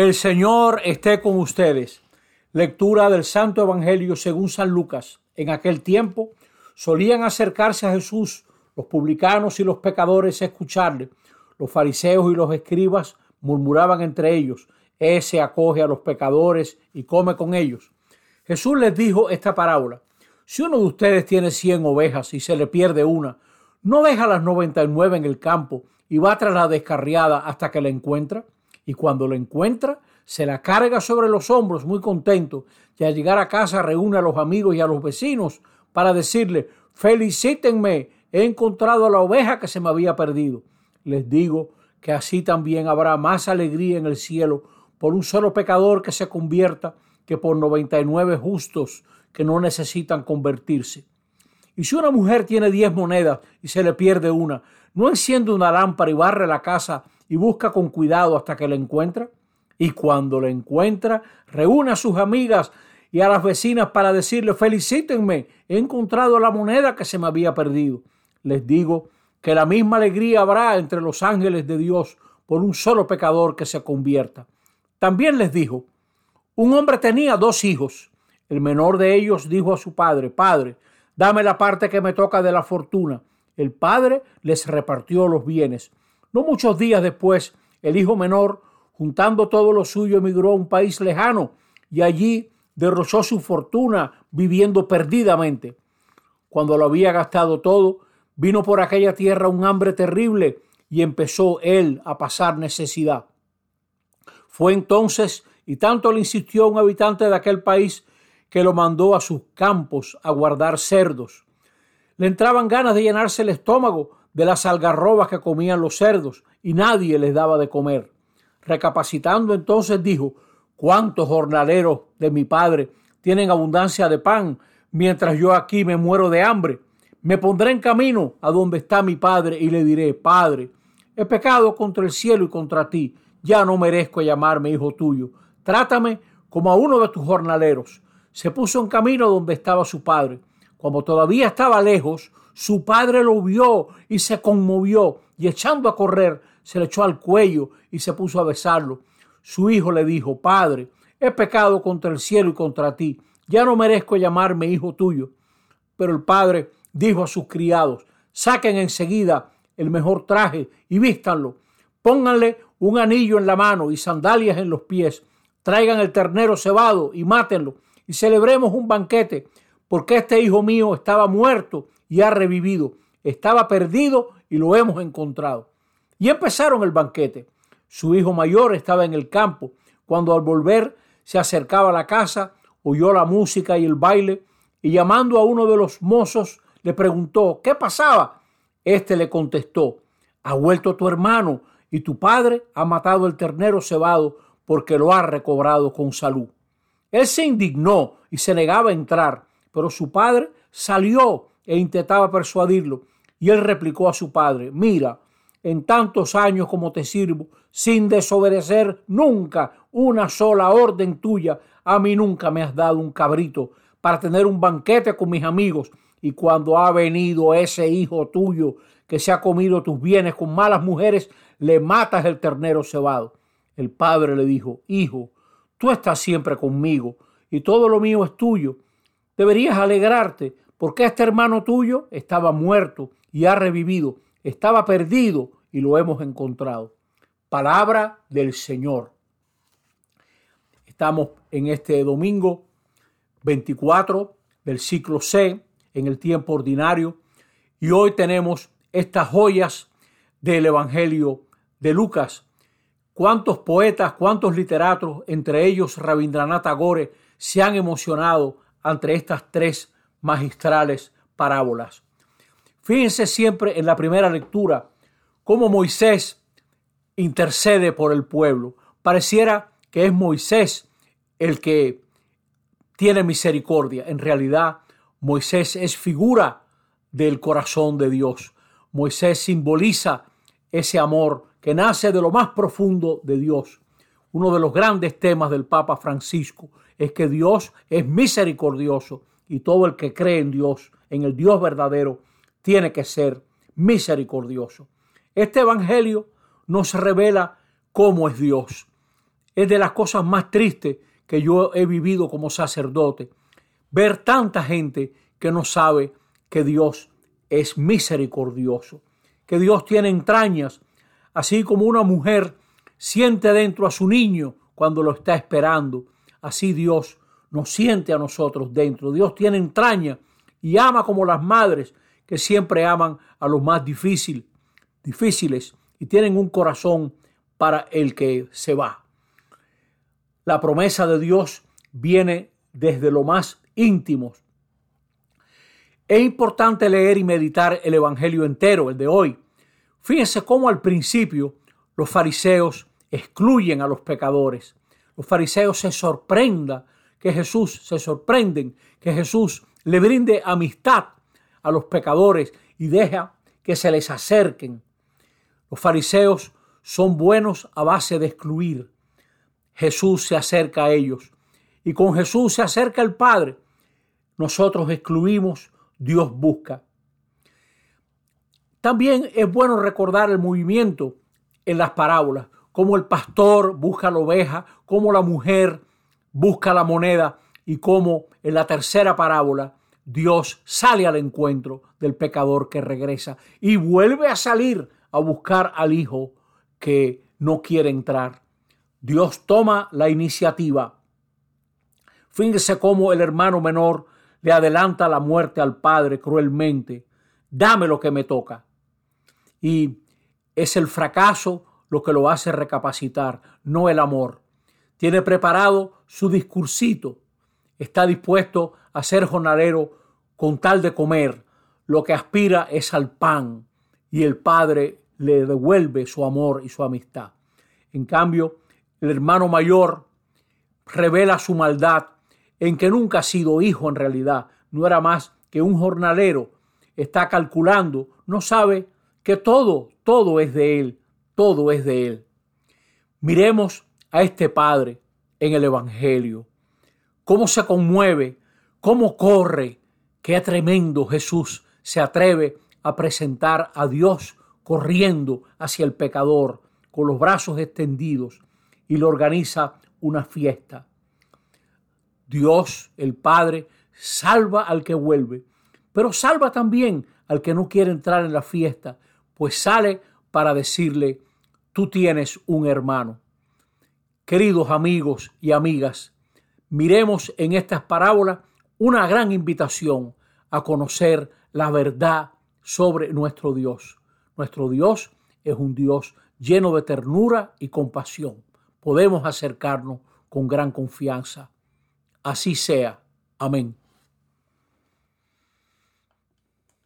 El Señor esté con ustedes. Lectura del Santo Evangelio según San Lucas. En aquel tiempo solían acercarse a Jesús los publicanos y los pecadores a escucharle. Los fariseos y los escribas murmuraban entre ellos, Ese acoge a los pecadores y come con ellos. Jesús les dijo esta parábola. Si uno de ustedes tiene cien ovejas y se le pierde una, ¿no deja las noventa y nueve en el campo y va tras la descarriada hasta que la encuentra? Y cuando la encuentra, se la carga sobre los hombros muy contento y al llegar a casa reúne a los amigos y a los vecinos para decirle, felicítenme, he encontrado a la oveja que se me había perdido. Les digo que así también habrá más alegría en el cielo por un solo pecador que se convierta que por noventa y nueve justos que no necesitan convertirse. Y si una mujer tiene diez monedas y se le pierde una, ¿no enciende una lámpara y barre la casa y busca con cuidado hasta que la encuentra? Y cuando la encuentra, reúne a sus amigas y a las vecinas para decirle, felicítenme, he encontrado la moneda que se me había perdido. Les digo que la misma alegría habrá entre los ángeles de Dios por un solo pecador que se convierta. También les dijo, un hombre tenía dos hijos el menor de ellos dijo a su padre, Padre, dame la parte que me toca de la fortuna. El padre les repartió los bienes. No muchos días después, el hijo menor, juntando todo lo suyo, emigró a un país lejano y allí derrochó su fortuna viviendo perdidamente. Cuando lo había gastado todo, vino por aquella tierra un hambre terrible y empezó él a pasar necesidad. Fue entonces, y tanto le insistió un habitante de aquel país, que lo mandó a sus campos a guardar cerdos. Le entraban ganas de llenarse el estómago de las algarrobas que comían los cerdos y nadie les daba de comer. Recapacitando entonces dijo, ¿cuántos jornaleros de mi padre tienen abundancia de pan mientras yo aquí me muero de hambre? Me pondré en camino a donde está mi padre y le diré, Padre, he pecado contra el cielo y contra ti, ya no merezco llamarme hijo tuyo, trátame como a uno de tus jornaleros se puso en camino donde estaba su padre. Como todavía estaba lejos, su padre lo vio y se conmovió y echando a correr se le echó al cuello y se puso a besarlo. Su hijo le dijo, Padre, he pecado contra el cielo y contra ti, ya no merezco llamarme hijo tuyo. Pero el padre dijo a sus criados, saquen enseguida el mejor traje y vístanlo, pónganle un anillo en la mano y sandalias en los pies, traigan el ternero cebado y mátenlo y celebremos un banquete, porque este hijo mío estaba muerto y ha revivido, estaba perdido y lo hemos encontrado. Y empezaron el banquete. Su hijo mayor estaba en el campo. Cuando al volver se acercaba a la casa, oyó la música y el baile, y llamando a uno de los mozos, le preguntó, ¿qué pasaba? Este le contestó, ha vuelto tu hermano, y tu padre ha matado el ternero cebado porque lo ha recobrado con salud. Él se indignó y se negaba a entrar, pero su padre salió e intentaba persuadirlo. Y él replicó a su padre, mira, en tantos años como te sirvo, sin desobedecer nunca una sola orden tuya, a mí nunca me has dado un cabrito para tener un banquete con mis amigos. Y cuando ha venido ese hijo tuyo que se ha comido tus bienes con malas mujeres, le matas el ternero cebado. El padre le dijo, hijo, Tú estás siempre conmigo y todo lo mío es tuyo. Deberías alegrarte porque este hermano tuyo estaba muerto y ha revivido, estaba perdido y lo hemos encontrado. Palabra del Señor. Estamos en este domingo 24 del ciclo C, en el tiempo ordinario, y hoy tenemos estas joyas del Evangelio de Lucas cuántos poetas, cuántos literatos, entre ellos Rabindranath Tagore, se han emocionado ante estas tres magistrales parábolas. Fíjense siempre en la primera lectura cómo Moisés intercede por el pueblo. Pareciera que es Moisés el que tiene misericordia. En realidad, Moisés es figura del corazón de Dios. Moisés simboliza ese amor que nace de lo más profundo de Dios. Uno de los grandes temas del Papa Francisco es que Dios es misericordioso y todo el que cree en Dios, en el Dios verdadero, tiene que ser misericordioso. Este Evangelio nos revela cómo es Dios. es de las cosas más tristes que yo he vivido como sacerdote. Ver tanta gente que no sabe que Dios es misericordioso, que Dios tiene entrañas, así como una mujer siente dentro a su niño cuando lo está esperando, así Dios nos siente a nosotros dentro. Dios tiene entraña y ama como las madres que siempre aman a los más difíciles, y tienen un corazón para el que se va. La promesa de Dios viene desde lo más íntimo. Es importante leer y meditar el Evangelio entero, el de hoy. Fíjense cómo al principio los fariseos excluyen a los pecadores. Los fariseos se sorprendan que Jesús, se sorprenden que Jesús le brinde amistad a los pecadores y deja que se les acerquen. Los fariseos son buenos a base de excluir. Jesús se acerca a ellos y con Jesús se acerca el Padre. Nosotros excluimos, Dios busca. También es bueno recordar el movimiento en las parábolas, como el pastor busca la oveja, como la mujer busca la moneda y como en la tercera parábola Dios sale al encuentro del pecador que regresa y vuelve a salir a buscar al hijo que no quiere entrar. Dios toma la iniciativa. Fíjese cómo el hermano menor le adelanta la muerte al padre cruelmente. Dame lo que me toca. Y es el fracaso lo que lo hace recapacitar, no el amor. Tiene preparado su discursito. Está dispuesto a ser jornalero con tal de comer. Lo que aspira es al pan y el padre le devuelve su amor y su amistad. En cambio, el hermano mayor revela su maldad en que nunca ha sido hijo en realidad, no era más que un jornalero, está calculando, no sabe que todo, todo es de él, todo es de Él. Miremos a este Padre en el Evangelio, cómo se conmueve, cómo corre, qué tremendo Jesús se atreve a presentar a Dios corriendo hacia el pecador con los brazos extendidos y le organiza una fiesta. Dios, el Padre, salva al que vuelve, pero salva también al que no quiere entrar en la fiesta, pues sale para decirle, tú tienes un hermano. Queridos amigos y amigas, miremos en estas parábolas una gran invitación a conocer la verdad sobre nuestro Dios. Nuestro Dios es un Dios lleno de ternura y compasión. Podemos acercarnos con gran confianza. Así sea. Amén.